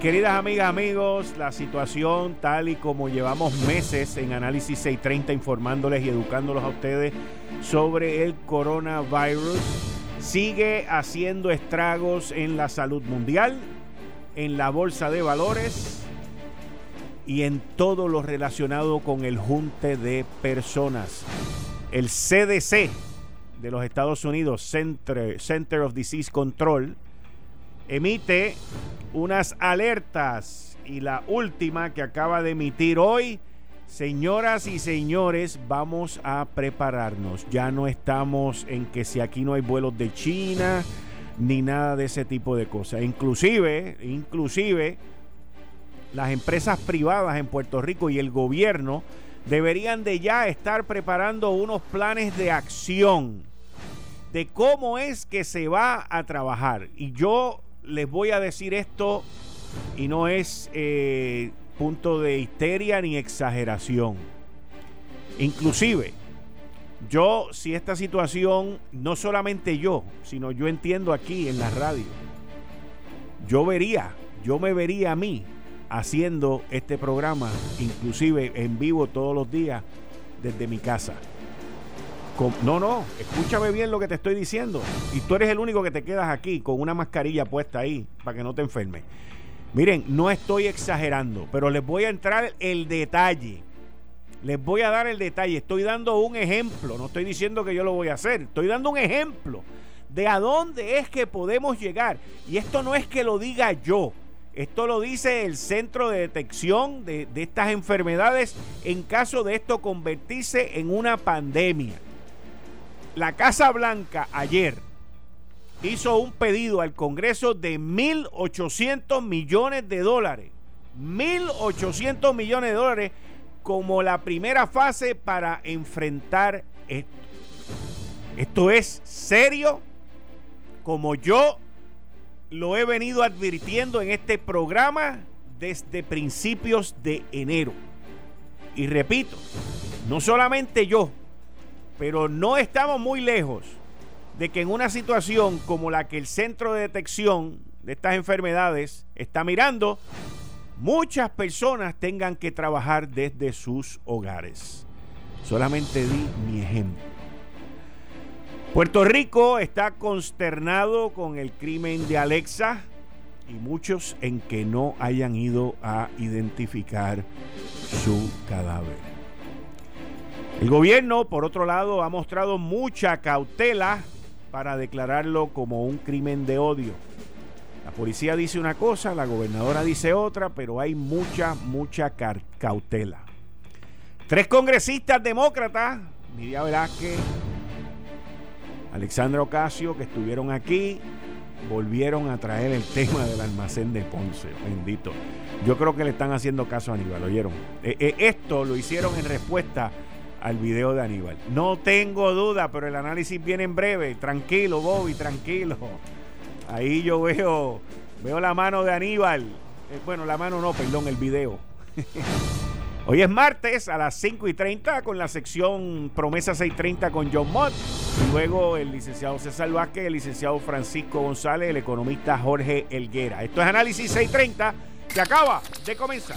Queridas amigas, amigos, la situación tal y como llevamos meses en Análisis 630 informándoles y educándolos a ustedes sobre el coronavirus sigue haciendo estragos en la salud mundial, en la bolsa de valores y en todo lo relacionado con el junte de personas. El CDC de los Estados Unidos, Center, Center of Disease Control, emite unas alertas y la última que acaba de emitir hoy. Señoras y señores, vamos a prepararnos. Ya no estamos en que si aquí no hay vuelos de China ni nada de ese tipo de cosas. Inclusive, inclusive las empresas privadas en Puerto Rico y el gobierno deberían de ya estar preparando unos planes de acción de cómo es que se va a trabajar. Y yo les voy a decir esto y no es eh, punto de histeria ni exageración. Inclusive, yo, si esta situación, no solamente yo, sino yo entiendo aquí en la radio, yo vería, yo me vería a mí haciendo este programa, inclusive en vivo todos los días desde mi casa. No, no, escúchame bien lo que te estoy diciendo. Y tú eres el único que te quedas aquí con una mascarilla puesta ahí para que no te enfermes. Miren, no estoy exagerando, pero les voy a entrar el detalle. Les voy a dar el detalle. Estoy dando un ejemplo. No estoy diciendo que yo lo voy a hacer. Estoy dando un ejemplo de a dónde es que podemos llegar. Y esto no es que lo diga yo. Esto lo dice el Centro de Detección de, de estas enfermedades en caso de esto convertirse en una pandemia. La Casa Blanca ayer hizo un pedido al Congreso de 1.800 millones de dólares. 1.800 millones de dólares como la primera fase para enfrentar esto. Esto es serio, como yo lo he venido advirtiendo en este programa desde principios de enero. Y repito, no solamente yo, pero no estamos muy lejos de que en una situación como la que el centro de detección de estas enfermedades está mirando, muchas personas tengan que trabajar desde sus hogares. Solamente di mi ejemplo. Puerto Rico está consternado con el crimen de Alexa y muchos en que no hayan ido a identificar su cadáver. El gobierno, por otro lado, ha mostrado mucha cautela para declararlo como un crimen de odio. La policía dice una cosa, la gobernadora dice otra, pero hay mucha, mucha cautela. Tres congresistas demócratas, Nidia Velázquez, Alexandra Ocasio, que estuvieron aquí, volvieron a traer el tema del almacén de Ponce. Bendito. Yo creo que le están haciendo caso a Aníbal, ¿oyeron? Eh, eh, esto lo hicieron en respuesta al video de Aníbal. No tengo duda, pero el análisis viene en breve. Tranquilo, Bobby, tranquilo. Ahí yo veo, veo la mano de Aníbal. Eh, bueno, la mano no, perdón, el video. Hoy es martes a las 5 y 30 con la sección Promesa 630 con John Mott. Luego el licenciado César Vázquez, el licenciado Francisco González, el economista Jorge Elguera. Esto es Análisis 630 que acaba de comenzar.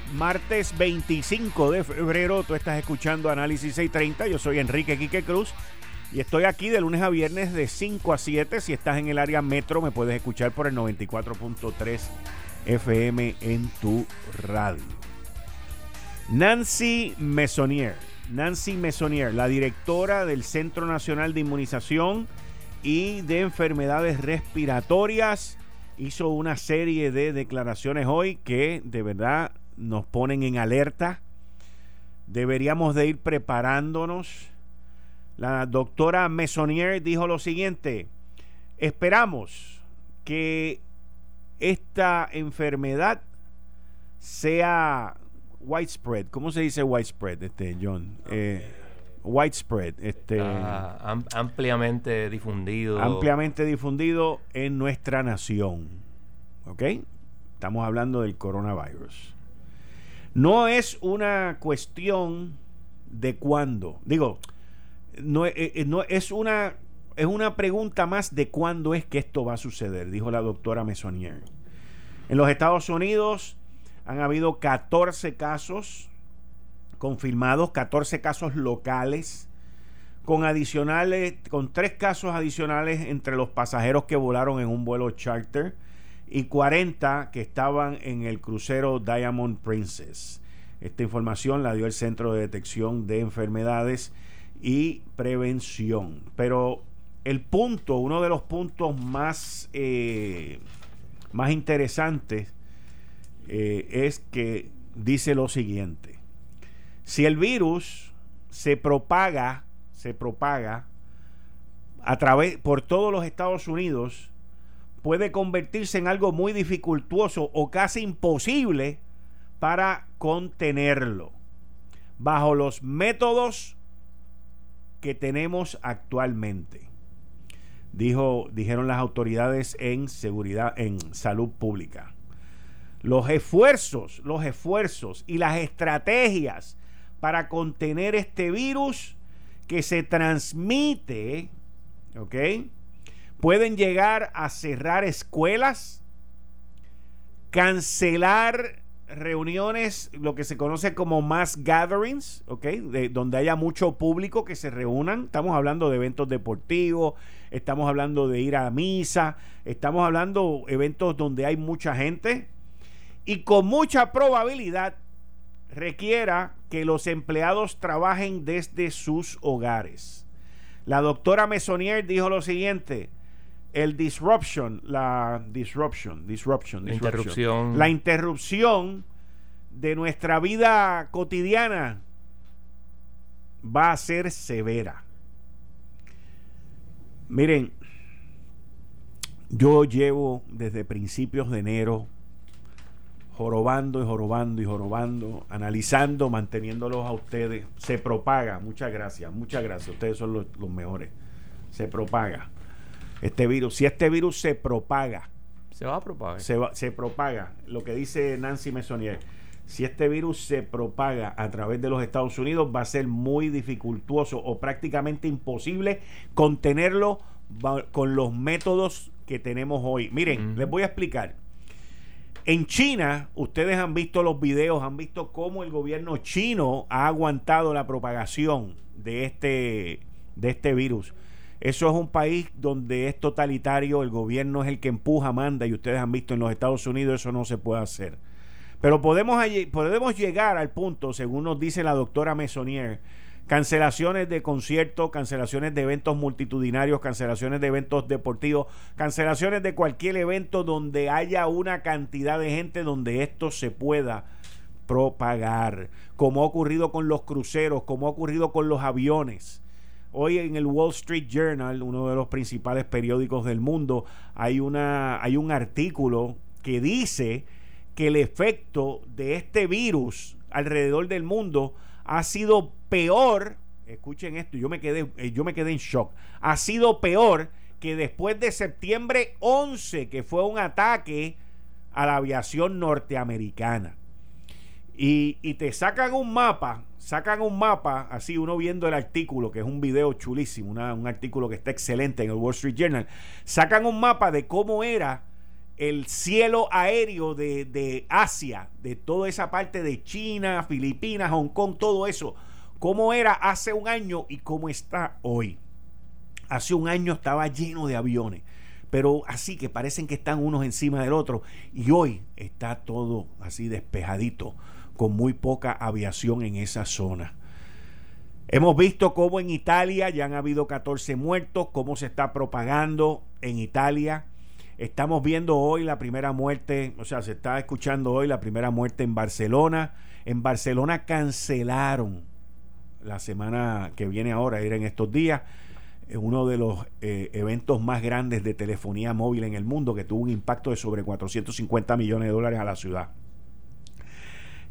martes 25 de febrero. Tú estás escuchando Análisis 630. Yo soy Enrique Quique Cruz Y estoy aquí de lunes a viernes de 5 a 7. Si estás en el área metro, me puedes escuchar por el 94.3 FM en tu radio. Nancy Mesonier. Nancy Mesonier, la directora del Centro Nacional de Inmunización y de Enfermedades Respiratorias, hizo una serie de declaraciones hoy que de verdad nos ponen en alerta. Deberíamos de ir preparándonos la doctora Mesonier dijo lo siguiente, esperamos que esta enfermedad sea widespread. ¿Cómo se dice widespread, este, John? Eh, widespread. Este, ampliamente difundido. Ampliamente difundido en nuestra nación. ¿Ok? Estamos hablando del coronavirus. No es una cuestión de cuándo. Digo, no, eh, eh, no, es una es una pregunta más de cuándo es que esto va a suceder, dijo la doctora Mesonier. En los Estados Unidos han habido 14 casos confirmados, 14 casos locales, con adicionales, con tres casos adicionales entre los pasajeros que volaron en un vuelo charter y 40 que estaban en el crucero Diamond Princess. Esta información la dio el Centro de Detección de Enfermedades y prevención. Pero el punto, uno de los puntos más, eh, más interesantes eh, es que dice lo siguiente. Si el virus se propaga, se propaga a través por todos los Estados Unidos, puede convertirse en algo muy dificultuoso o casi imposible para contenerlo. Bajo los métodos que tenemos actualmente. Dijo, dijeron las autoridades en seguridad, en salud pública. Los esfuerzos, los esfuerzos y las estrategias para contener este virus que se transmite, ¿ok? Pueden llegar a cerrar escuelas, cancelar reuniones, lo que se conoce como mass gatherings, ¿ok? De, donde haya mucho público que se reúnan. Estamos hablando de eventos deportivos, estamos hablando de ir a misa, estamos hablando de eventos donde hay mucha gente y con mucha probabilidad requiera que los empleados trabajen desde sus hogares. La doctora Mesonier dijo lo siguiente, el disruption, la disruption, disruption, la interrupción. La interrupción de nuestra vida cotidiana va a ser severa. Miren, yo llevo desde principios de enero jorobando y jorobando y jorobando, analizando, manteniéndolos a ustedes. Se propaga, muchas gracias, muchas gracias. Ustedes son los, los mejores. Se propaga este virus. Si este virus se propaga, se va a propagar. Se, se propaga. Lo que dice Nancy Mesonier. Si este virus se propaga a través de los Estados Unidos, va a ser muy dificultuoso o prácticamente imposible contenerlo con los métodos que tenemos hoy. Miren, les voy a explicar. En China, ustedes han visto los videos, han visto cómo el gobierno chino ha aguantado la propagación de este, de este virus. Eso es un país donde es totalitario, el gobierno es el que empuja, manda, y ustedes han visto en los Estados Unidos eso no se puede hacer. Pero podemos, podemos llegar al punto, según nos dice la doctora Mesonier, cancelaciones de conciertos, cancelaciones de eventos multitudinarios, cancelaciones de eventos deportivos, cancelaciones de cualquier evento donde haya una cantidad de gente donde esto se pueda propagar, como ha ocurrido con los cruceros, como ha ocurrido con los aviones. Hoy en el Wall Street Journal, uno de los principales periódicos del mundo, hay, una, hay un artículo que dice que el efecto de este virus alrededor del mundo ha sido peor, escuchen esto, yo me quedé, eh, yo me quedé en shock, ha sido peor que después de septiembre 11, que fue un ataque a la aviación norteamericana. Y, te sacan un mapa sacan un mapa, así uno viendo el artículo, que es un video chulísimo, un artículo que está excelente en el Wall Street Journal, sacan un mapa de cómo era el cielo aéreo de, de Asia, de toda esa parte de China, Filipinas, Hong Kong, todo eso, cómo era hace un año y cómo está hoy. hace un año estaba lleno de aviones, pero así que parecen que están unos encima del otro y hoy está todo así despejadito, con muy poca aviación en esa zona. Hemos visto cómo en Italia ya han habido 14 muertos, cómo se está propagando en Italia. Estamos viendo hoy la primera muerte, o sea, se está escuchando hoy la primera muerte en Barcelona. En Barcelona cancelaron la semana que viene ahora, era en estos días, uno de los eh, eventos más grandes de telefonía móvil en el mundo que tuvo un impacto de sobre 450 millones de dólares a la ciudad.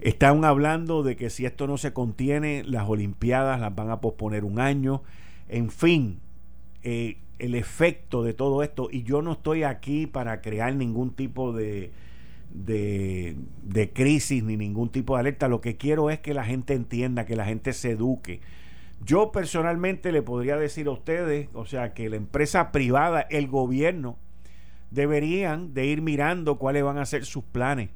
Están hablando de que si esto no se contiene, las Olimpiadas las van a posponer un año. En fin, eh, el efecto de todo esto, y yo no estoy aquí para crear ningún tipo de, de, crisis ni ningún tipo de alerta. Lo que quiero es que la gente entienda, que la gente se eduque. Yo personalmente le podría decir a ustedes, o sea, que la empresa privada, el gobierno, deberían de ir mirando cuáles van a ser sus planes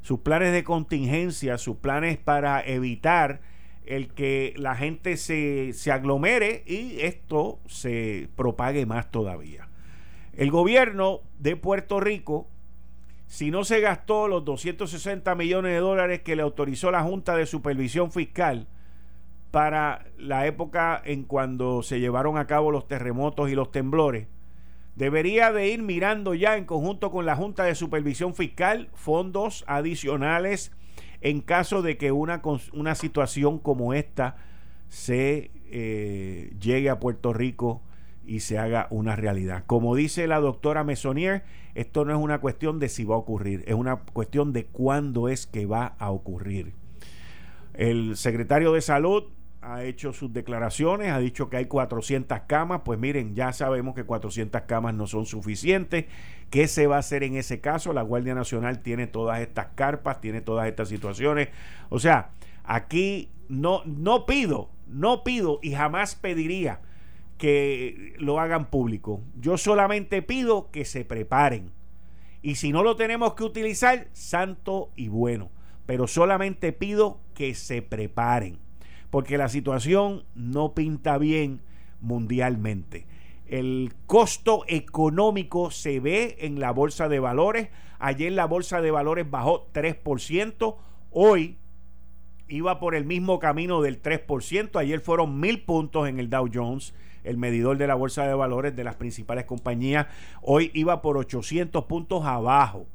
sus planes de contingencia, sus planes para evitar el que la gente se, se aglomere y esto se propague más todavía. El gobierno de Puerto Rico, si no se gastó los 260 millones de dólares que le autorizó la Junta de Supervisión Fiscal para la época en cuando se llevaron a cabo los terremotos y los temblores, debería de ir mirando ya en conjunto con la Junta de Supervisión Fiscal fondos adicionales en caso de que una, una situación como esta se eh, llegue a Puerto Rico y se haga una realidad. Como dice la doctora Mesonier, esto no es una cuestión de si va a ocurrir, es una cuestión de cuándo es que va a ocurrir. El secretario de Salud ha hecho sus declaraciones, ha dicho que hay 400 camas, pues miren, ya sabemos que 400 camas no son suficientes. ¿Qué se va a hacer en ese caso? La Guardia Nacional tiene todas estas carpas, tiene todas estas situaciones. O sea, aquí no, no pido, no pido y jamás pediría que lo hagan público. Yo solamente pido que se preparen. Y si no lo tenemos que utilizar, santo y bueno. Pero solamente pido que se preparen porque la situación no pinta bien mundialmente. El costo económico se ve en la bolsa de valores. Ayer la bolsa de valores bajó 3%. Hoy iba por el mismo camino del 3%. Ayer fueron mil puntos en el Dow Jones, el medidor de la bolsa de valores de las principales compañías. Hoy iba por 800 puntos abajo.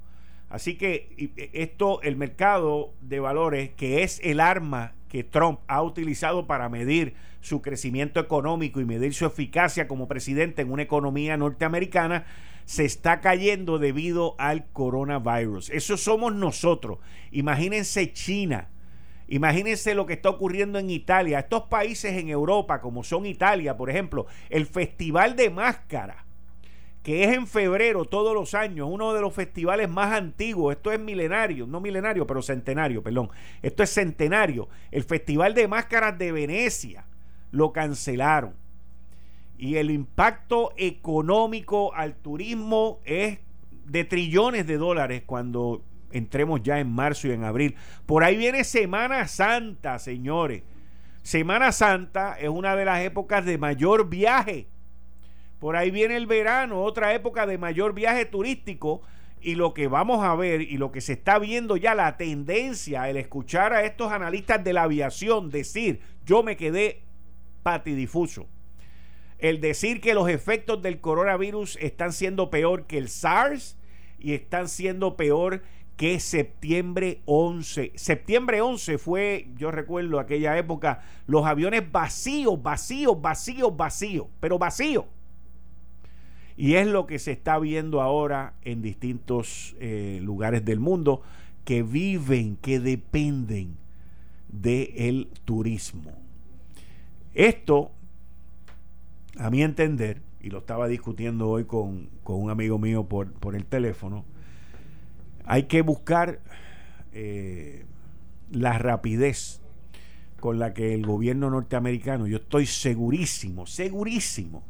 Así que e, esto, el mercado de valores, que es el arma que Trump ha utilizado para medir su crecimiento económico y medir su eficacia como presidente en una economía norteamericana, se está cayendo debido al coronavirus. Eso somos nosotros. Imagínense China. Imagínense lo que está ocurriendo en Italia. Estos países en Europa, como son Italia, por ejemplo, el Festival de Máscara que es en febrero todos los años, uno de los festivales más antiguos, esto es milenario, no milenario, pero centenario, perdón, esto es centenario, el Festival de Máscaras de Venecia lo cancelaron. Y el impacto económico al turismo es de trillones de dólares cuando entremos ya en marzo y en abril. Por ahí viene Semana Santa, señores. Semana Santa es una de las épocas de mayor viaje por ahí viene el verano, otra época de mayor viaje turístico. Y lo que vamos a ver y lo que se está viendo ya, la tendencia, el escuchar a estos analistas de la aviación decir, yo me quedé patidifuso. El decir que los efectos del coronavirus están siendo peor que el SARS y están siendo peor que septiembre 11. Septiembre 11 fue, yo recuerdo aquella época, los aviones vacíos, vacíos, vacíos, vacíos, pero vacíos. Y es lo que se está viendo ahora en distintos eh, lugares del mundo que viven, que dependen del turismo. Esto, a mi entender, y lo estaba discutiendo hoy con, un amigo mío por, por, el teléfono, hay que buscar eh, la rapidez con la que el gobierno norteamericano, yo estoy segurísimo, segurísimo,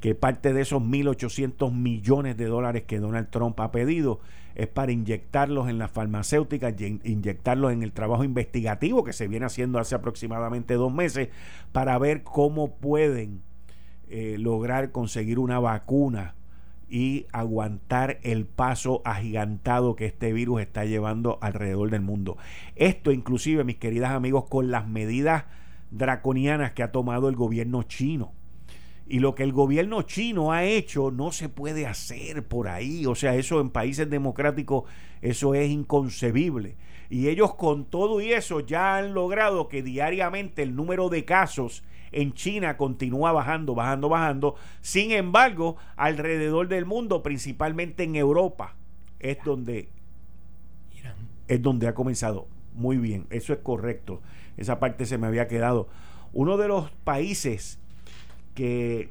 que parte de esos 1.800 millones de dólares que Donald Trump ha pedido es para inyectarlos en las farmacéuticas, inyectarlos en el trabajo investigativo que se viene haciendo hace aproximadamente dos meses para ver cómo pueden eh, lograr conseguir una vacuna y aguantar el paso agigantado que este virus está llevando alrededor del mundo. Esto inclusive, mis queridas amigos, con las medidas draconianas que ha tomado el gobierno chino. Y lo que el gobierno chino ha hecho no se puede hacer por ahí. O sea, eso en países democráticos, eso es inconcebible. Y ellos con todo y eso ya han logrado que diariamente el número de casos en China continúa bajando, bajando, bajando. Sin embargo, alrededor del mundo, principalmente en Europa, es donde es donde ha comenzado. Muy bien, eso es correcto. Esa parte se me había quedado. Uno de los países que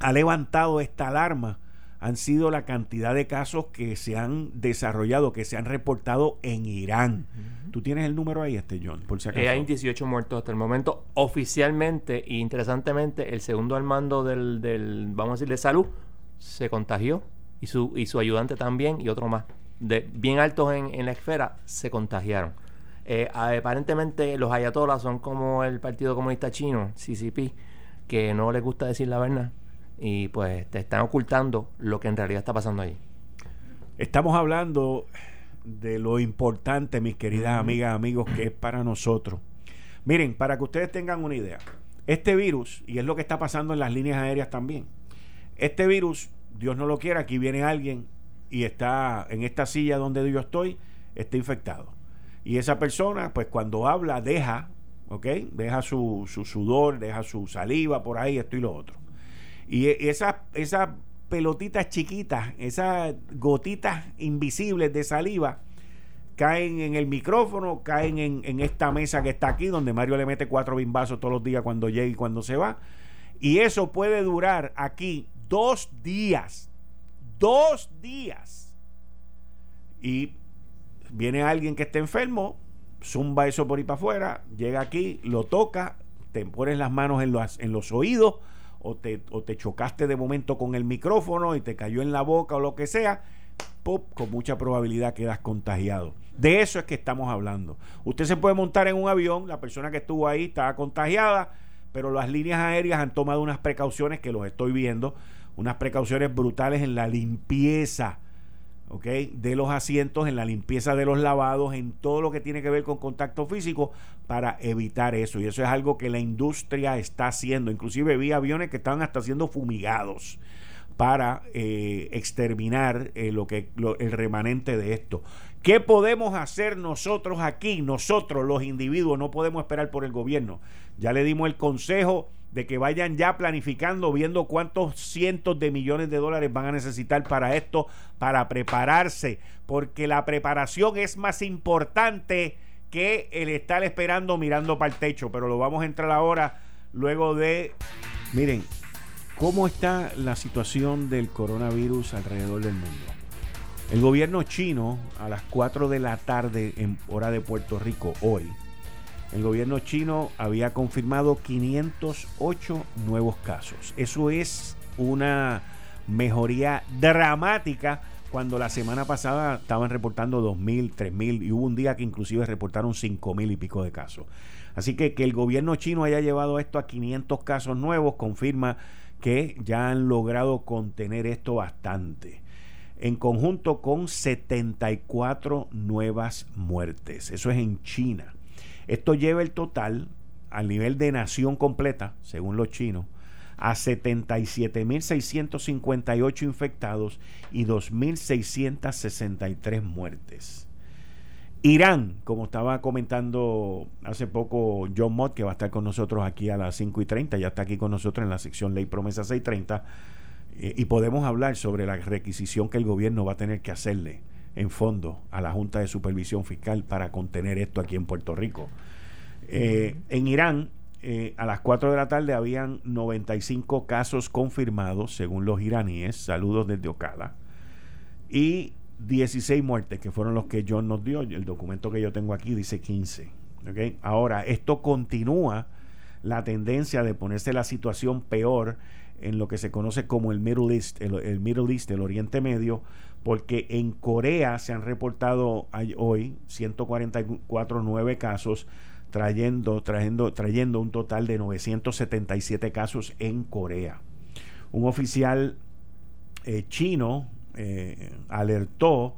ha levantado esta alarma han sido la cantidad de casos que se han desarrollado, que se han reportado en Irán. ¿Tú tienes el número ahí, este John? Por si acaso. Eh, hay 18 muertos hasta el momento. Oficialmente, e interesantemente, el segundo al mando del, del, vamos a decir, de salud, se contagió. Y su, y su ayudante también, y otro más. De, bien altos en, en la esfera, se contagiaron. Eh, aparentemente los ayatolas son como el Partido Comunista Chino, CCP, que no les gusta decir la verdad y pues te están ocultando lo que en realidad está pasando ahí. Estamos hablando de lo importante, mis queridas amigas, amigos, que es para nosotros. Miren, para que ustedes tengan una idea, este virus, y es lo que está pasando en las líneas aéreas también, este virus, Dios no lo quiera, aquí viene alguien y está en esta silla donde yo estoy, está infectado. Y esa persona, pues cuando habla, deja, ¿ok? Deja su, su sudor, deja su saliva por ahí, esto y lo otro. Y esas, esas pelotitas chiquitas, esas gotitas invisibles de saliva, caen en el micrófono, caen en, esta mesa que está aquí, donde Mario le mete cuatro bimbazos todos los días cuando llega y cuando se va. Y eso puede durar aquí dos días. Dos días. Y viene alguien que esté enfermo, zumba eso por ahí para afuera, llega aquí, lo toca, te pones las manos en los, en los oídos o te, o te chocaste de momento con el micrófono y te cayó en la boca o lo que sea, pop, con mucha probabilidad quedas contagiado. De eso es que estamos hablando. Usted se puede montar en un avión, la persona que estuvo ahí estaba contagiada, pero las líneas aéreas han tomado unas precauciones que los estoy viendo, unas precauciones brutales en la limpieza de los asientos, en la limpieza de los lavados, en todo lo que tiene que ver con contacto físico para evitar eso. Y eso es algo que la industria está haciendo. Inclusive vi aviones que estaban hasta siendo fumigados para eh, exterminar eh, lo que el remanente de esto. ¿Qué podemos hacer nosotros aquí? Nosotros los individuos no podemos esperar por el gobierno. Ya le dimos el consejo de que vayan ya planificando, viendo cuántos cientos de millones de dólares van a necesitar para esto, para prepararse, porque la preparación es más importante que el estar esperando mirando para el techo, pero lo vamos a entrar ahora luego de, miren, ¿cómo está la situación del coronavirus alrededor del mundo? El gobierno chino a las 4 de la tarde en hora de Puerto Rico hoy el gobierno chino había confirmado 508 nuevos casos. Eso es una mejoría dramática cuando la semana pasada estaban reportando 2.000, 3.000 y hubo un día que inclusive reportaron 5.000 y pico de casos. Así que que el gobierno chino haya llevado esto a 500 casos nuevos confirma que ya han logrado contener esto bastante. En conjunto con 74 nuevas muertes. Eso es en China. Esto lleva el total al nivel de nación completa, según los chinos, a 77.658 infectados y 2.663 muertes. Irán, como estaba comentando hace poco John Mott, que va a estar con nosotros aquí a las 5 y 30, ya está aquí con nosotros en la sección Ley Promesa 630, eh, y podemos hablar sobre la requisición que el gobierno va a tener que hacerle en fondo a la Junta de Supervisión Fiscal para contener esto aquí en Puerto Rico. Eh, en Irán, eh, a las 4 de la tarde habían 95 casos confirmados, según los iraníes. Saludos desde Ocala. Y 16 muertes, que fueron los que John nos dio. El documento que yo tengo aquí dice 15. Ahora, esto continúa la tendencia de ponerse la situación peor en lo que se conoce como el Middle East, el, Middle East, el Oriente Medio, porque en Corea se han reportado hoy 144 nueve casos, trayendo, trayendo, trayendo un total de 977 casos en Corea. Un oficial eh, chino eh, alertó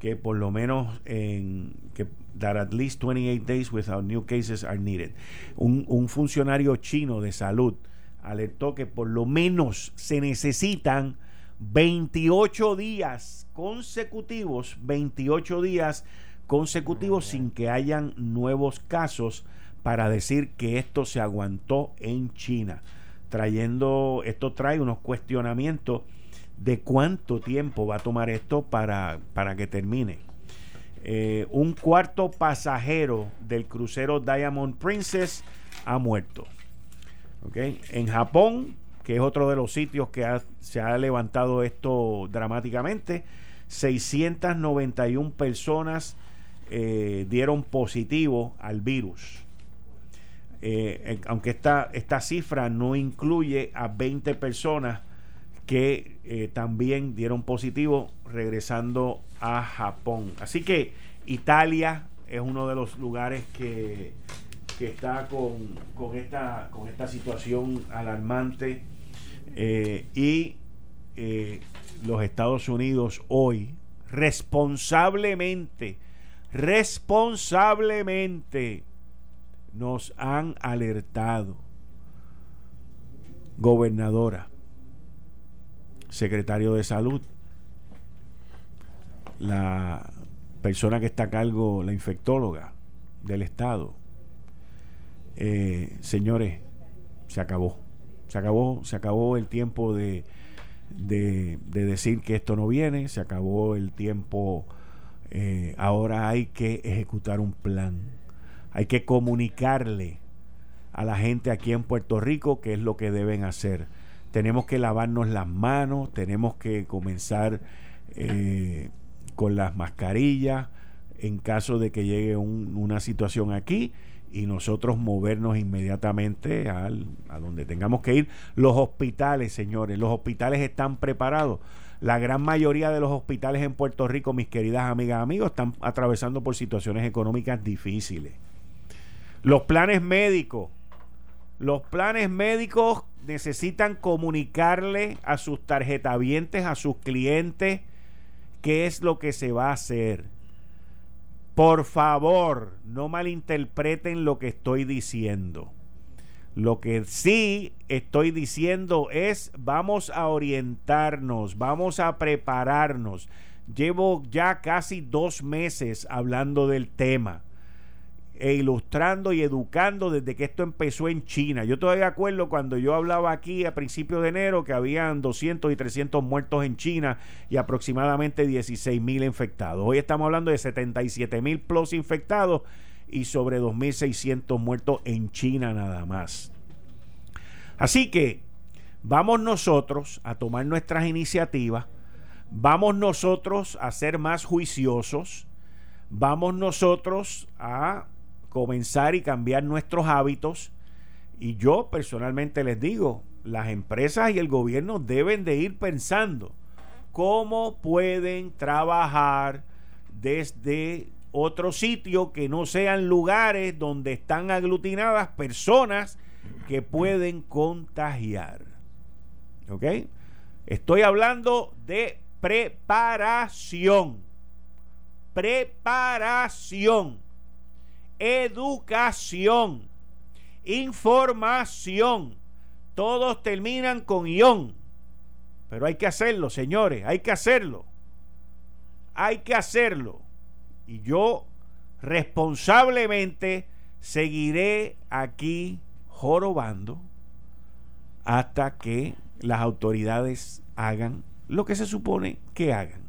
que por lo menos en que that at least 28 days without new cases are needed. Un, un funcionario chino de salud alertó que por lo menos se necesitan 28 días consecutivos, 28 días consecutivos sin que hayan nuevos casos para decir que esto se aguantó en China. Trayendo, esto trae unos cuestionamientos de cuánto tiempo va a tomar esto para, para que termine. Eh, un cuarto pasajero del crucero Diamond Princess ha muerto. En Japón, que es otro de los sitios que se ha levantado esto dramáticamente, 691 personas eh, dieron positivo al virus. Eh, aunque esta, esta cifra no incluye a 20 personas que eh, también dieron positivo regresando a Japón. Así que Italia es uno de los lugares que, que está con, esta, con esta situación alarmante y los Estados Unidos hoy responsablemente responsablemente nos han alertado. Gobernadora, secretario de salud, la persona que está a cargo, la infectóloga del Estado. Eh, señores, se acabó. Se acabó, se acabó el tiempo de, de, de decir que esto no viene, se acabó el tiempo eh, ahora hay que ejecutar un plan. Hay que comunicarle a la gente aquí en Puerto Rico qué es lo que deben hacer. Tenemos que lavarnos las manos, tenemos que comenzar eh, con las mascarillas en caso de que llegue una situación aquí y nosotros movernos inmediatamente al, a donde tengamos que ir. Los hospitales, señores, los hospitales están preparados. La gran mayoría de los hospitales en Puerto Rico, mis queridas amigas amigos, están atravesando por situaciones económicas difíciles. Los planes médicos, los planes médicos necesitan comunicarle a sus tarjetavientes, a sus clientes, qué es lo que se va a hacer. Por favor, no malinterpreten lo que estoy diciendo. Lo que sí estoy diciendo es vamos a orientarnos, vamos a prepararnos. Llevo ya casi dos meses hablando del tema e ilustrando y educando desde que esto empezó en China. Yo todavía acuerdo cuando yo hablaba aquí a principios de enero que habían 200 y 300 muertos en China y aproximadamente 16 mil infectados. Hoy estamos hablando de 77 mil plus infectados y sobre 2.600 muertos en China nada más. Así que vamos nosotros a tomar nuestras iniciativas, vamos nosotros a ser más juiciosos, vamos nosotros a comenzar y cambiar nuestros hábitos. Y yo personalmente les digo, las empresas y el gobierno deben de ir pensando cómo pueden trabajar desde otro sitio que no sean lugares donde están aglutinadas personas que pueden contagiar. ¿Ok? Estoy hablando de preparación. Preparación. Educación. Información. Todos terminan con ión. Pero hay que hacerlo, señores. Hay que hacerlo. Hay que hacerlo. Y yo responsablemente seguiré aquí jorobando hasta que las autoridades hagan lo que se supone que hagan.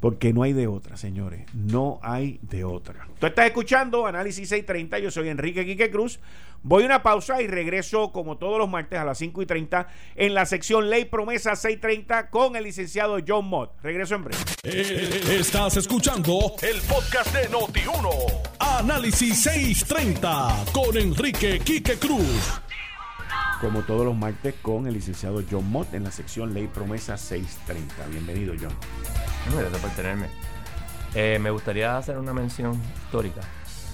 Porque no hay de otra, señores. No hay de otra. Tú estás escuchando Análisis 630. Yo soy Enrique Quique Cruz. Voy a una pausa y regreso como todos los martes a las 5 y 30 en la sección Ley Promesa 630 con el licenciado John Mott. Regreso en breve. Eh, estás escuchando el podcast de Noti1. Análisis 630 con Enrique Quique Cruz. Como todos los martes con el licenciado John Mott en la sección Ley Promesa 630. Bienvenido, John. Gracias por tenerme. Eh, me gustaría hacer una mención histórica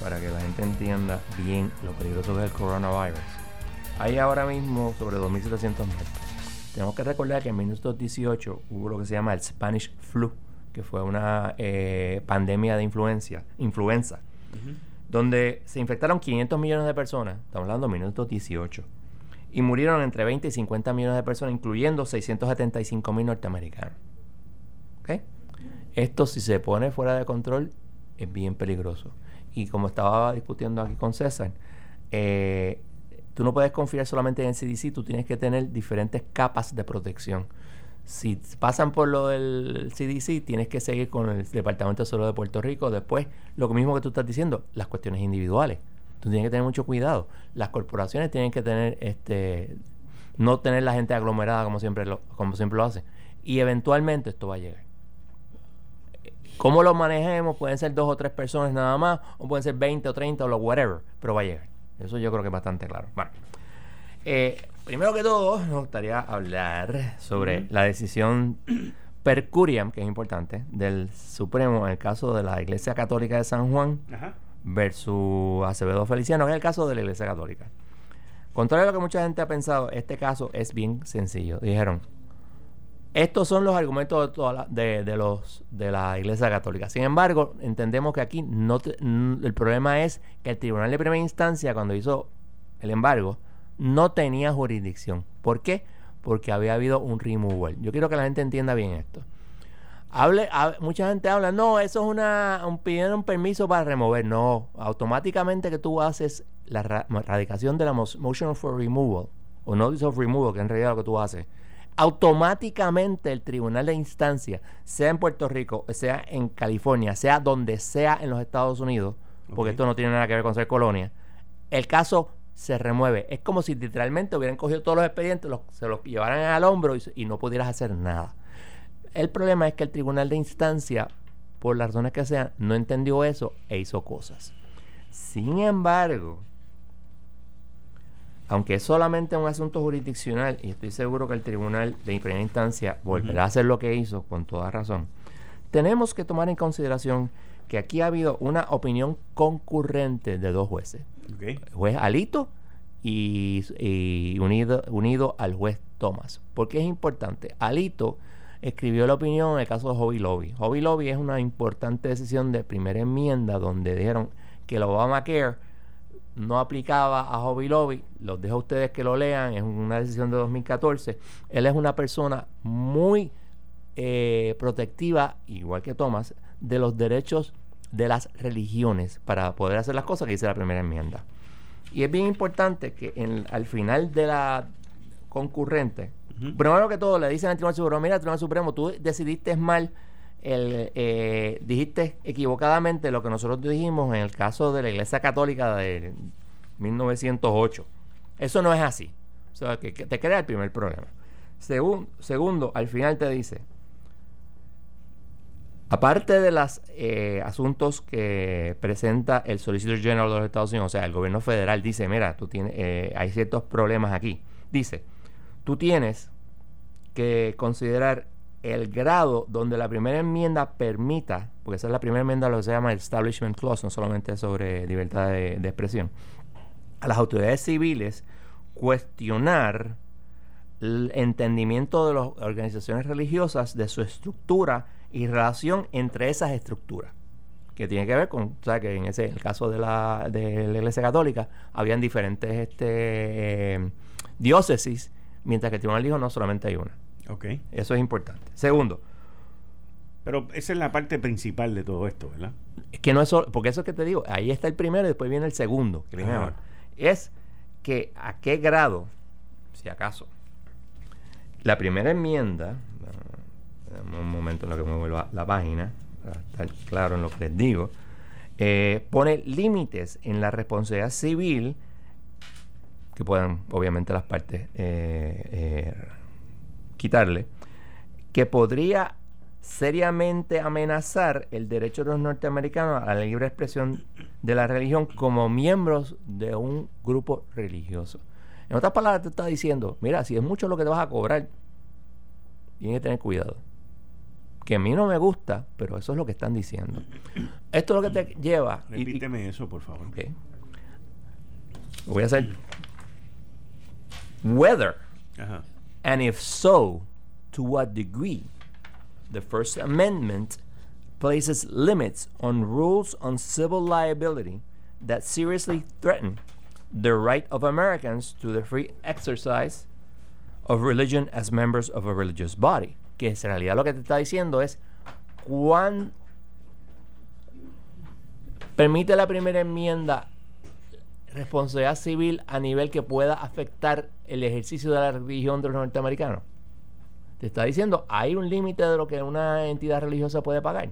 para que la gente entienda bien lo peligroso que es el coronavirus. hay ahora mismo sobre 2.700 muertos. Tenemos que recordar que en 1918 hubo lo que se llama el Spanish Flu, que fue una eh, pandemia de influencia, influenza, donde se infectaron 500 millones de personas, estamos hablando de 1918, y murieron entre 20 y 50 millones de personas, incluyendo 675 mil norteamericanos. Esto si se pone fuera de control es bien peligroso. Y como estaba discutiendo aquí con César, eh, tú no puedes confiar solamente en el CDC, tú tienes que tener diferentes capas de protección. Si pasan por lo del CDC, tienes que seguir con el Departamento de Salud de Puerto Rico. Después, lo mismo que tú estás diciendo, las cuestiones individuales. Tú tienes que tener mucho cuidado. Las corporaciones tienen que tener, este, no tener la gente aglomerada como siempre lo, como siempre lo hacen. Y eventualmente esto va a llegar. ¿Cómo lo manejemos? Pueden ser dos o tres personas nada más, o pueden ser 20 o 30 o lo whatever, pero va a llegar. Eso yo creo que es bastante claro. Bueno, eh, primero que todo, me gustaría hablar sobre la decisión per curiam, que es importante, del Supremo en el caso de la Iglesia Católica de San Juan versus Acevedo Feliciano, es el caso de la Iglesia Católica. Contrario a lo que mucha gente ha pensado, este caso es bien sencillo. Dijeron, estos son los argumentos de, de, los, de la Iglesia Católica. Sin embargo, entendemos que aquí no el problema es que el Tribunal de Primera Instancia, cuando hizo el embargo, no tenía jurisdicción. ¿Por qué? Porque había habido un removal. Yo quiero que la gente entienda bien esto. Hable, mucha gente habla, no, eso es una, un, pidieron permiso para remover. No, automáticamente que tú haces la radicación de la motion for removal, o notice of removal, que en realidad lo que tú haces, automáticamente el tribunal de instancia, sea en Puerto Rico, sea en California, sea donde sea en los Estados Unidos, porque esto no tiene nada que ver con ser colonia, el caso se remueve. Es como si literalmente hubieran cogido todos los expedientes, se los llevaran al hombro y, no pudieras hacer nada. El problema es que el tribunal de instancia, por las razones que sean, no entendió eso e hizo cosas. Sin embargo, aunque es solamente un asunto jurisdiccional, y estoy seguro que el tribunal de primera instancia volverá a hacer lo que hizo con toda razón, tenemos que tomar en consideración que aquí ha habido una opinión concurrente de dos jueces. El juez Alito y, unido, unido al juez Thomas. ¿Por qué es importante? Alito escribió la opinión en el caso de Hobby Lobby. Hobby Lobby es una importante decisión de primera enmienda donde dijeron que el Obamacare no aplicaba a Hobby Lobby, los dejo a ustedes que lo lean, es una decisión de 2014. Él es una persona muy eh, protectiva, igual que Thomas, de los derechos de las religiones para poder hacer las cosas que dice la primera enmienda. Y es bien importante que en, al final de la concurrente, primero que todo le dicen al Tribunal Supremo, mira, Tribunal Supremo, tú decidiste mal el, eh, dijiste equivocadamente lo que nosotros dijimos en el caso de la Iglesia Católica de 1908. Eso no es así. O sea, que, te crea el primer problema. segundo, al final te dice, aparte de los eh, asuntos que presenta el Solicitor General de los Estados Unidos, o sea, el gobierno federal dice, mira, tú tienes, eh, hay ciertos problemas aquí. Dice, tú tienes que considerar el grado donde la primera enmienda permita, porque esa es la primera enmienda lo que se llama Establishment Clause, no solamente sobre libertad de, expresión, a las autoridades civiles cuestionar el entendimiento de las organizaciones religiosas de su estructura y relación entre esas estructuras que tiene que ver con, o sea, que en ese el caso de la, de la Iglesia Católica habían diferentes este, eh, diócesis, mientras que el tribunal dijo no solamente hay una. Ok. Eso es importante. Segundo. Pero esa es la parte principal de todo esto, ¿verdad? Es que no es solo, porque eso es que te digo, ahí está el primero y después viene el segundo, que Es que a qué grado, si acaso, la primera enmienda, un momento en lo que me vuelva la página, para estar claro en lo que les digo, eh, pone límites en la responsabilidad civil que puedan, obviamente, las partes eh, eh, quitarle, que podría seriamente amenazar el derecho de los norteamericanos a la libre expresión de la religión como miembros de un grupo religioso. En otras palabras, te está diciendo, mira, si es mucho lo que te vas a cobrar, tienes que tener cuidado. Que a mí no me gusta, pero eso es lo que están diciendo. Esto es lo que te lleva. Repíteme eso, por favor. Lo voy a hacer whether Ajá. and if so, to what degree the First Amendment places limits on rules on civil liability that seriously threaten the right of Americans to the free exercise of religion as members of a religious body. Que en realidad lo que te está diciendo es cuán permite la primera enmienda responsabilidad civil a nivel que pueda afectar el ejercicio de la religión de los norteamericanos. Te está diciendo, hay un límite de lo que una entidad religiosa puede pagar.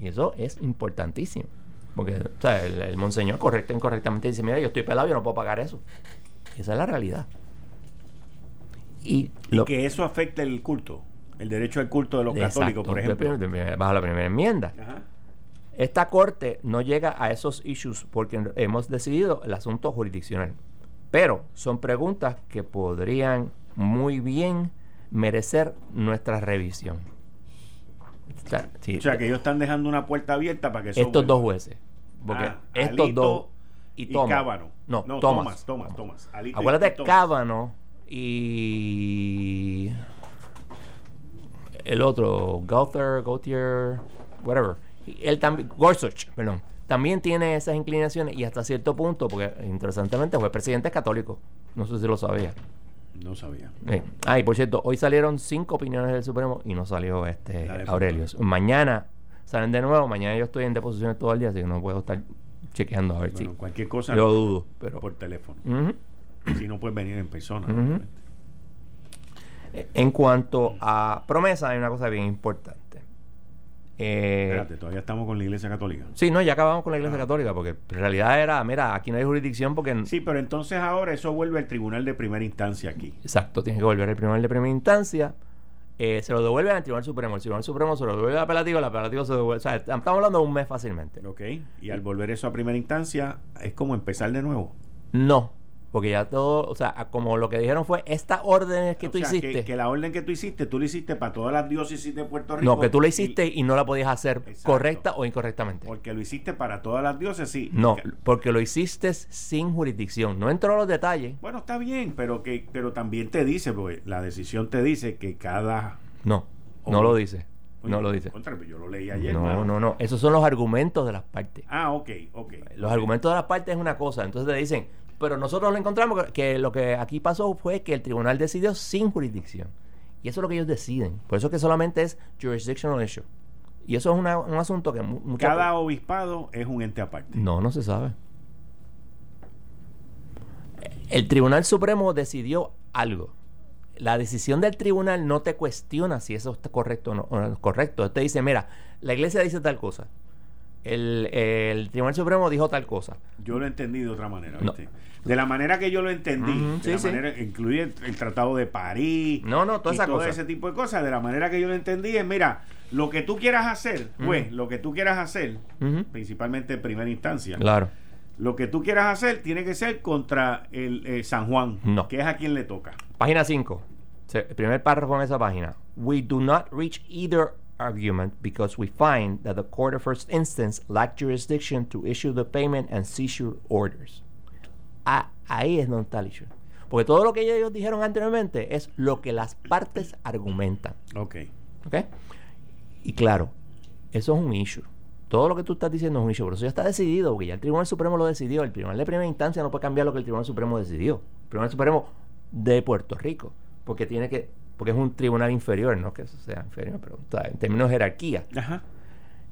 Y eso es importantísimo. Porque o sea, el, el monseñor correcto incorrectamente dice, mira, yo estoy pelado, yo no puedo pagar eso. Esa es la realidad. Y lo que eso afecte el culto, el derecho al culto de los Exacto, católicos, por ejemplo. bajo la primera enmienda. Ajá. Esta corte no llega a esos issues porque hemos decidido el asunto jurisdiccional. Pero son preguntas que podrían muy bien merecer nuestra revisión. O sea, sí, O sea, que ellos están dejando una puerta abierta para que estos dos jueces. Porque Ah, estos Alito dos. y Thomas. Cábano. No, No, Thomas. Thomas, Thomas, y- Acuérdate, y. Cábano y. El otro, Gauthier, Gauthier, whatever. Él también, Gorsuch, perdón. También tiene esas inclinaciones y hasta cierto punto, porque interesantemente fue presidente católico. No sé si lo sabía. No sabía. Eh, Ah, y por cierto, hoy salieron cinco opiniones del Supremo y no salió este Aurelius. Mañana salen de nuevo. Mañana yo estoy en deposiciones todo el día, así que no puedo estar chequeando a ver Bueno, si. cualquier cosa dudo, pero. por teléfono. Si no puedes venir en persona. Obviamente. En cuanto a promesa, hay una cosa bien importante. Eh, Espérate, todavía estamos con la Iglesia Católica. sí, no, ya acabamos con la Iglesia Ah. Católica, porque en realidad era, mira, aquí no hay jurisdicción porque... Sí, pero entonces ahora eso vuelve al tribunal de primera instancia aquí. Exacto, tiene que volver al tribunal de primera instancia. eh, se lo devuelven al Tribunal Supremo. El Tribunal Supremo se lo devuelve al apelativo, el apelativo se devuelve... O sea, estamos hablando de un mes fácilmente. ¿Ok? Y al volver eso a primera instancia, es como empezar de nuevo. No, porque ya todo... O sea, como lo que dijeron fue, estas órdenes que O tú sea, hiciste... Que, que la orden que tú hiciste, tú la hiciste para todas las diócesis de Puerto Rico. no, que tú la hiciste y, no la podías hacer Exacto. correcta o incorrectamente. Porque lo hiciste para todas las diócesis. No, Que- porque lo hiciste sin jurisdicción. No entró en los detalles. Bueno, está bien, pero que pero también te dice, porque la decisión te dice que cada... No, no Oye. lo dice. No lo dice. contra, pero yo lo leí ayer. No, no, no. Esos son los argumentos de las partes. Ah, ok, ok. Los argumentos de las partes es una cosa. Entonces te dicen, pero nosotros lo encontramos que, lo que aquí pasó fue que el tribunal decidió sin jurisdicción. Y eso es lo que ellos deciden. Por eso que solamente es jurisdictional issue. Y eso es una- un asunto que Cada obispado es un ente aparte. No, no se sabe. El Tribunal Supremo decidió algo. La decisión del tribunal no te cuestiona si eso está correcto o no, o no es correcto. Te dice, mira, la iglesia dice tal cosa. El, el Tribunal Supremo dijo tal cosa. Yo lo entendí de otra manera, No. ¿viste? De la manera que yo lo entendí, de sí, la sí. manera, incluye el, el Tratado de París, No, no, toda y esa todo cosa. ese tipo de cosas, de la manera que yo lo entendí es, mira, lo que tú quieras hacer, pues, lo que tú quieras hacer, principalmente en primera instancia, Claro. lo que tú quieras hacer tiene que ser contra el eh, San Juan, No. que es a quien le toca. Página 5. El primer párrafo en esa página. We do not reach either argument because we find that the court of first instance lacked jurisdiction to issue the payment and seizure orders. Ah, ahí es donde está el issue. Porque todo lo que ellos dijeron anteriormente es lo que las partes argumentan. Ok. ¿Ok? Y claro, eso es un issue. Todo lo que tú estás diciendo es un issue, pero eso ya está decidido, porque ya el Tribunal Supremo lo decidió. El Tribunal de Primera Instancia no puede cambiar lo que el Tribunal Supremo decidió. El Tribunal Supremo de Puerto Rico, porque tiene que, porque es un tribunal inferior, no que eso sea inferior, pero en términos de jerarquía. Ajá.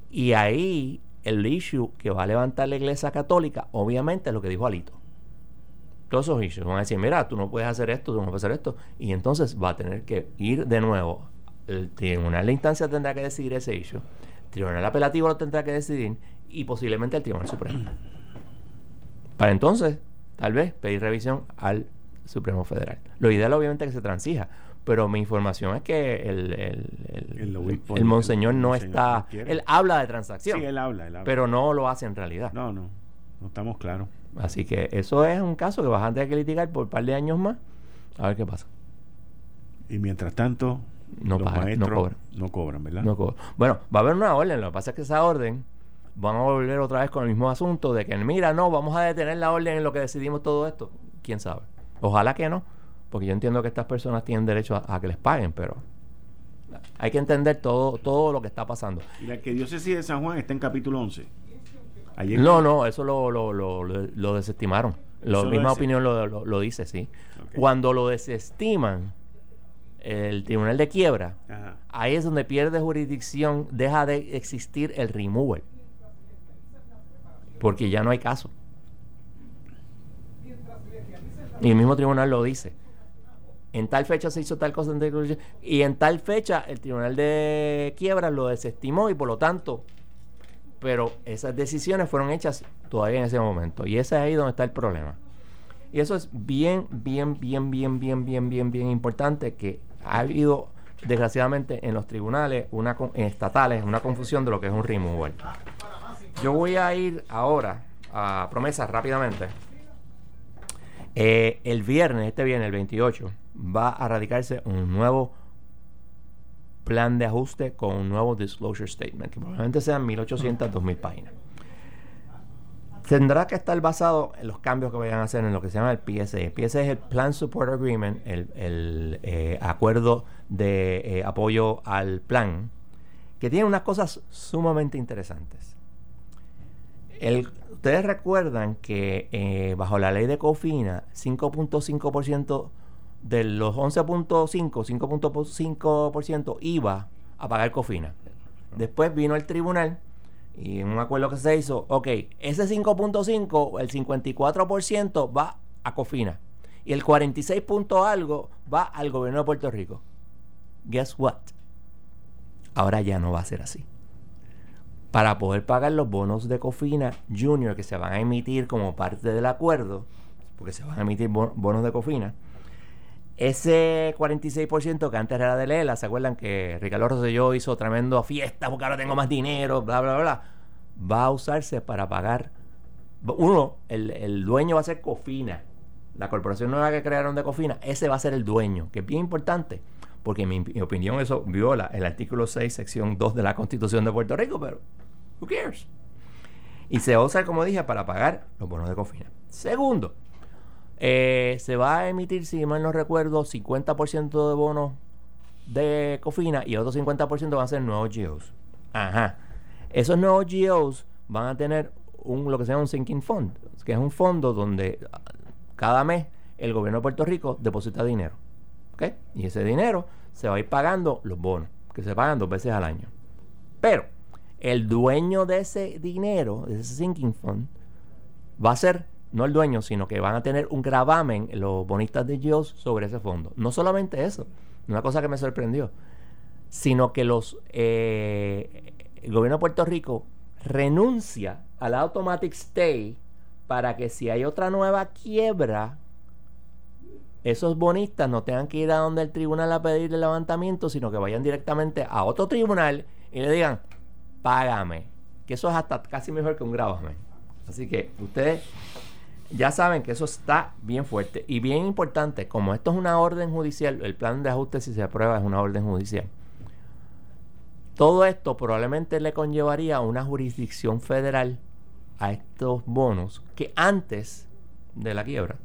Y ahí el issue que va a levantar la Iglesia Católica, obviamente, es lo que dijo Alito. Todos esos issues van a decir, mira, tú no puedes hacer esto, tú no puedes hacer esto. Y entonces va a tener que ir de nuevo. El tribunal de instancia tendrá que decidir ese issue. El tribunal apelativo lo tendrá que decidir. Y posiblemente el Tribunal Supremo. Para entonces, tal vez, pedir revisión al Supremo Federal. Lo ideal, obviamente, es que se transija. Pero mi información es que el, el, el- El obispo- el monseñor no monseñor está. quiere. Él habla de transacción, Sí, él habla, él habla. pero no lo hace en realidad. No, no, no estamos claros. Así que eso es un caso que vas a tener que litigar por un par de años más. A ver qué pasa. Y mientras tanto, No los pagan, no cobran. no cobran, ¿verdad? No cobro. Bueno, va a haber una orden. Lo que pasa es que esa orden van a volver otra vez con el mismo asunto de que, mira, no, vamos a detener la orden en lo que decidimos todo esto. ¿Quién sabe? Ojalá que no. Porque yo entiendo que estas personas tienen derecho a, que les paguen, pero hay que entender todo, todo lo que está pasando. Y la que diócesis de San Juan está en capítulo 11. no, no, eso lo, lo, lo, lo desestimaron. La misma opinión lo, dice, sí. Cuando lo desestiman, el tribunal de quiebra, ahí es donde pierde jurisdicción, deja de existir el removal. Porque ya no hay caso. Y el mismo tribunal lo dice. En tal fecha se hizo tal cosa y en tal fecha el tribunal de quiebra lo desestimó y por lo tanto, pero esas decisiones fueron hechas todavía en ese momento. Y ese es ahí donde está el problema. Y eso es bien, bien, bien, bien, bien, bien, bien, bien importante que ha habido, desgraciadamente, en los tribunales una estatales una confusión de lo que es un removal. Yo voy a ir ahora a promesas rápidamente. Eh, el viernes, este viernes, el 28, va a radicarse un nuevo plan de ajuste con un nuevo disclosure statement, que probablemente sean 1800, 2000 páginas. Tendrá que estar basado en los cambios que vayan a hacer en lo que se llama el PSE. PSE es el Plan Support Agreement, el, eh, acuerdo de eh, apoyo al plan, que tiene unas cosas sumamente interesantes. Ustedes recuerdan que eh, bajo la ley de COFINA, 5.5% de los 11.5, 5.5% iba a pagar COFINA. Después vino el tribunal y en un acuerdo que se hizo, ok, ese 5.5, el 54% va a Cofina y el 46 punto algo va al gobierno de Puerto Rico. Guess what? Ahora ya no va a ser así. Para poder pagar los bonos de Cofina Junior que se van a emitir como parte del acuerdo, porque se van a emitir bonos de Cofina, ese 46% que antes era de Lela, ¿se acuerdan que Ricardo Rosselló hizo tremendo fiesta porque ahora tengo más dinero, bla, bla, bla? Va a usarse para pagar. Uno, el, dueño va a ser Cofina. La corporación nueva que crearon de Cofina, ese va a ser el dueño, que es bien importante, porque en mi, opinión eso viola el artículo 6, sección 2 de la Constitución de Puerto Rico, pero who cares? Y se va a usar, como dije, para pagar los bonos de Cofina. Segundo, eh, se va a emitir, si mal no recuerdo, 50% de bonos de Cofina y otro 50% van a ser nuevos GEOs. Ajá. Esos nuevos GEOs van a tener un, lo que se llama un sinking fund, que es un fondo donde ah, cada mes el gobierno de Puerto Rico deposita dinero. ¿Ok? Y ese dinero se va a ir pagando los bonos, que se pagan dos veces al año. Pero el dueño de ese dinero, de ese sinking fund, va a ser no el dueño, sino que van a tener un gravamen los bonistas de GEOS sobre ese fondo. No solamente eso, una cosa que me sorprendió, sino que los eh, el gobierno de Puerto Rico renuncia al automatic stay para que si hay otra nueva quiebra, esos bonistas no tengan que ir a donde el tribunal a pedir el levantamiento, sino que vayan directamente a otro tribunal y le digan, págame. Que eso es hasta casi mejor que un gravamen. Así que ustedes ya saben que eso está bien fuerte y bien importante. Como esto es una orden judicial, el plan de ajuste si se aprueba es una orden judicial. Todo esto probablemente le conllevaría una jurisdicción federal a estos bonos que antes de la quiebra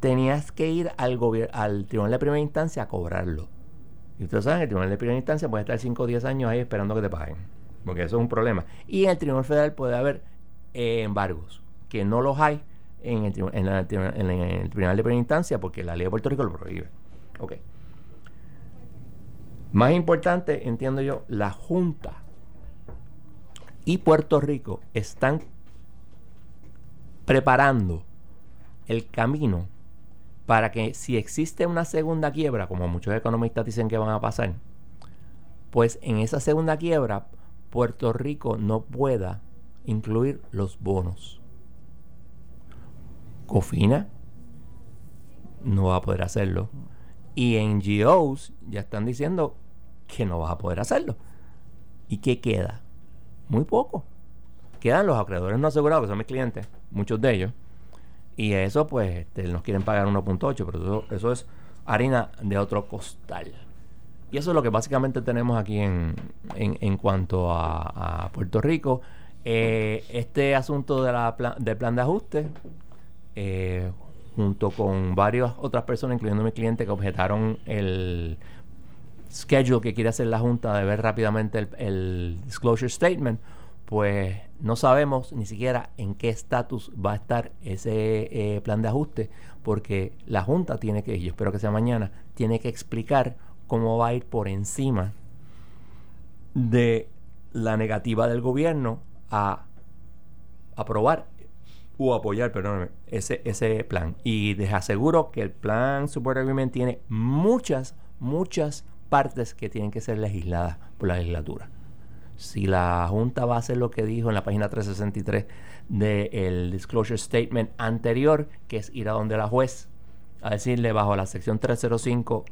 tenías que ir al, al tribunal de primera instancia a cobrarlo. Y ustedes saben el tribunal de primera instancia puede estar 5 o 10 años ahí esperando que te paguen. Porque eso es un problema. Y en el tribunal federal puede haber eh, embargos, que no los hay en el, en, tribunal de primera instancia porque la ley de Puerto Rico lo prohíbe. Ok. Más importante, entiendo yo, la Junta y Puerto Rico están preparando el camino para que si existe una segunda quiebra, como muchos economistas dicen que van a pasar, pues en esa segunda quiebra Puerto Rico no pueda incluir los bonos. Cofina no va a poder hacerlo. Y NGOs ya están diciendo que no va a poder hacerlo. ¿Y qué queda? Muy poco. Quedan los acreedores no asegurados, que son mis clientes, muchos de ellos. Y eso, pues, este, nos quieren pagar 1.8, pero eso, es harina de otro costal. Y eso es lo que básicamente tenemos aquí en, en, cuanto a, Puerto Rico. Eh, este asunto de la del plan de ajuste eh, junto con varias otras personas, incluyendo mi cliente, que objetaron el schedule que quiere hacer la Junta de ver rápidamente el, disclosure statement, pues no sabemos ni siquiera en qué estatus va a estar ese eh, plan de ajuste, porque la Junta tiene que, yo espero que sea mañana, tiene que explicar cómo va a ir por encima de la negativa del gobierno a aprobar o apoyar, perdóname, ese, ese plan. Y les aseguro que el plan Support Agreement tiene muchas, muchas partes que tienen que ser legisladas por la legislatura. Si la Junta va a hacer lo que dijo en la página 363 del Disclosure Statement anterior, que es ir a donde la juez a decirle bajo la sección 305,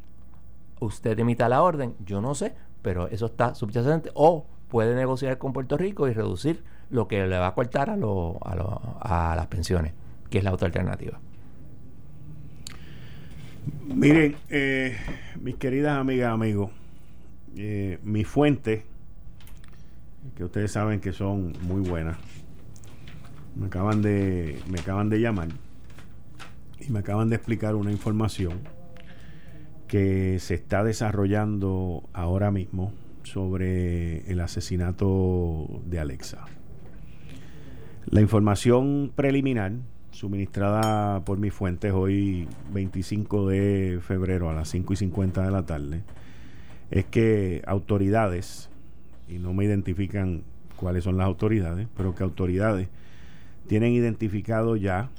usted emita la orden, yo no sé, pero eso está subyacente, o puede negociar con Puerto Rico y reducir lo que le va a cortar a, a, a las pensiones, que es la otra alternativa. Miren, eh, mis queridas amigas, amigos, eh, mi fuente, que ustedes saben que son muy buenas, me acaban de, me acaban de llamar y me acaban de explicar una información que se está desarrollando ahora mismo sobre el asesinato de Alexa. La información preliminar suministrada por mis fuentes hoy 25 de febrero a las 5 y 50 de la tarde es que autoridades, y no me identifican cuáles son las autoridades, pero que autoridades tienen identificado ya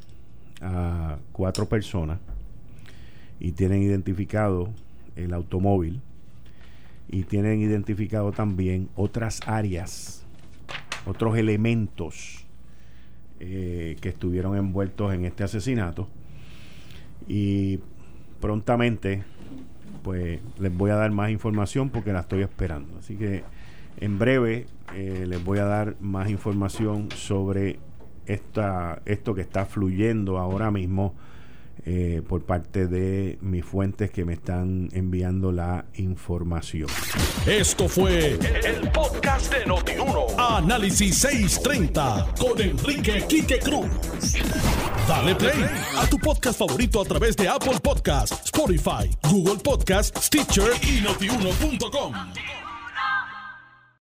a cuatro personas y tienen identificado el automóvil y tienen identificado también otras áreas, otros elementos eh, que estuvieron envueltos en este asesinato. Y prontamente, pues les voy a dar más información porque la estoy esperando. Así que en breve eh, les voy a dar más información sobre esta, esto que está fluyendo ahora mismo eh, por parte de mis fuentes que me están enviando la información. Esto fue el, podcast de Notiuno. Análisis 630 con Enrique Quique Cruz. Dale play a tu podcast favorito a través de Apple Podcasts, Spotify, Google Podcasts, Stitcher y notiuno.com.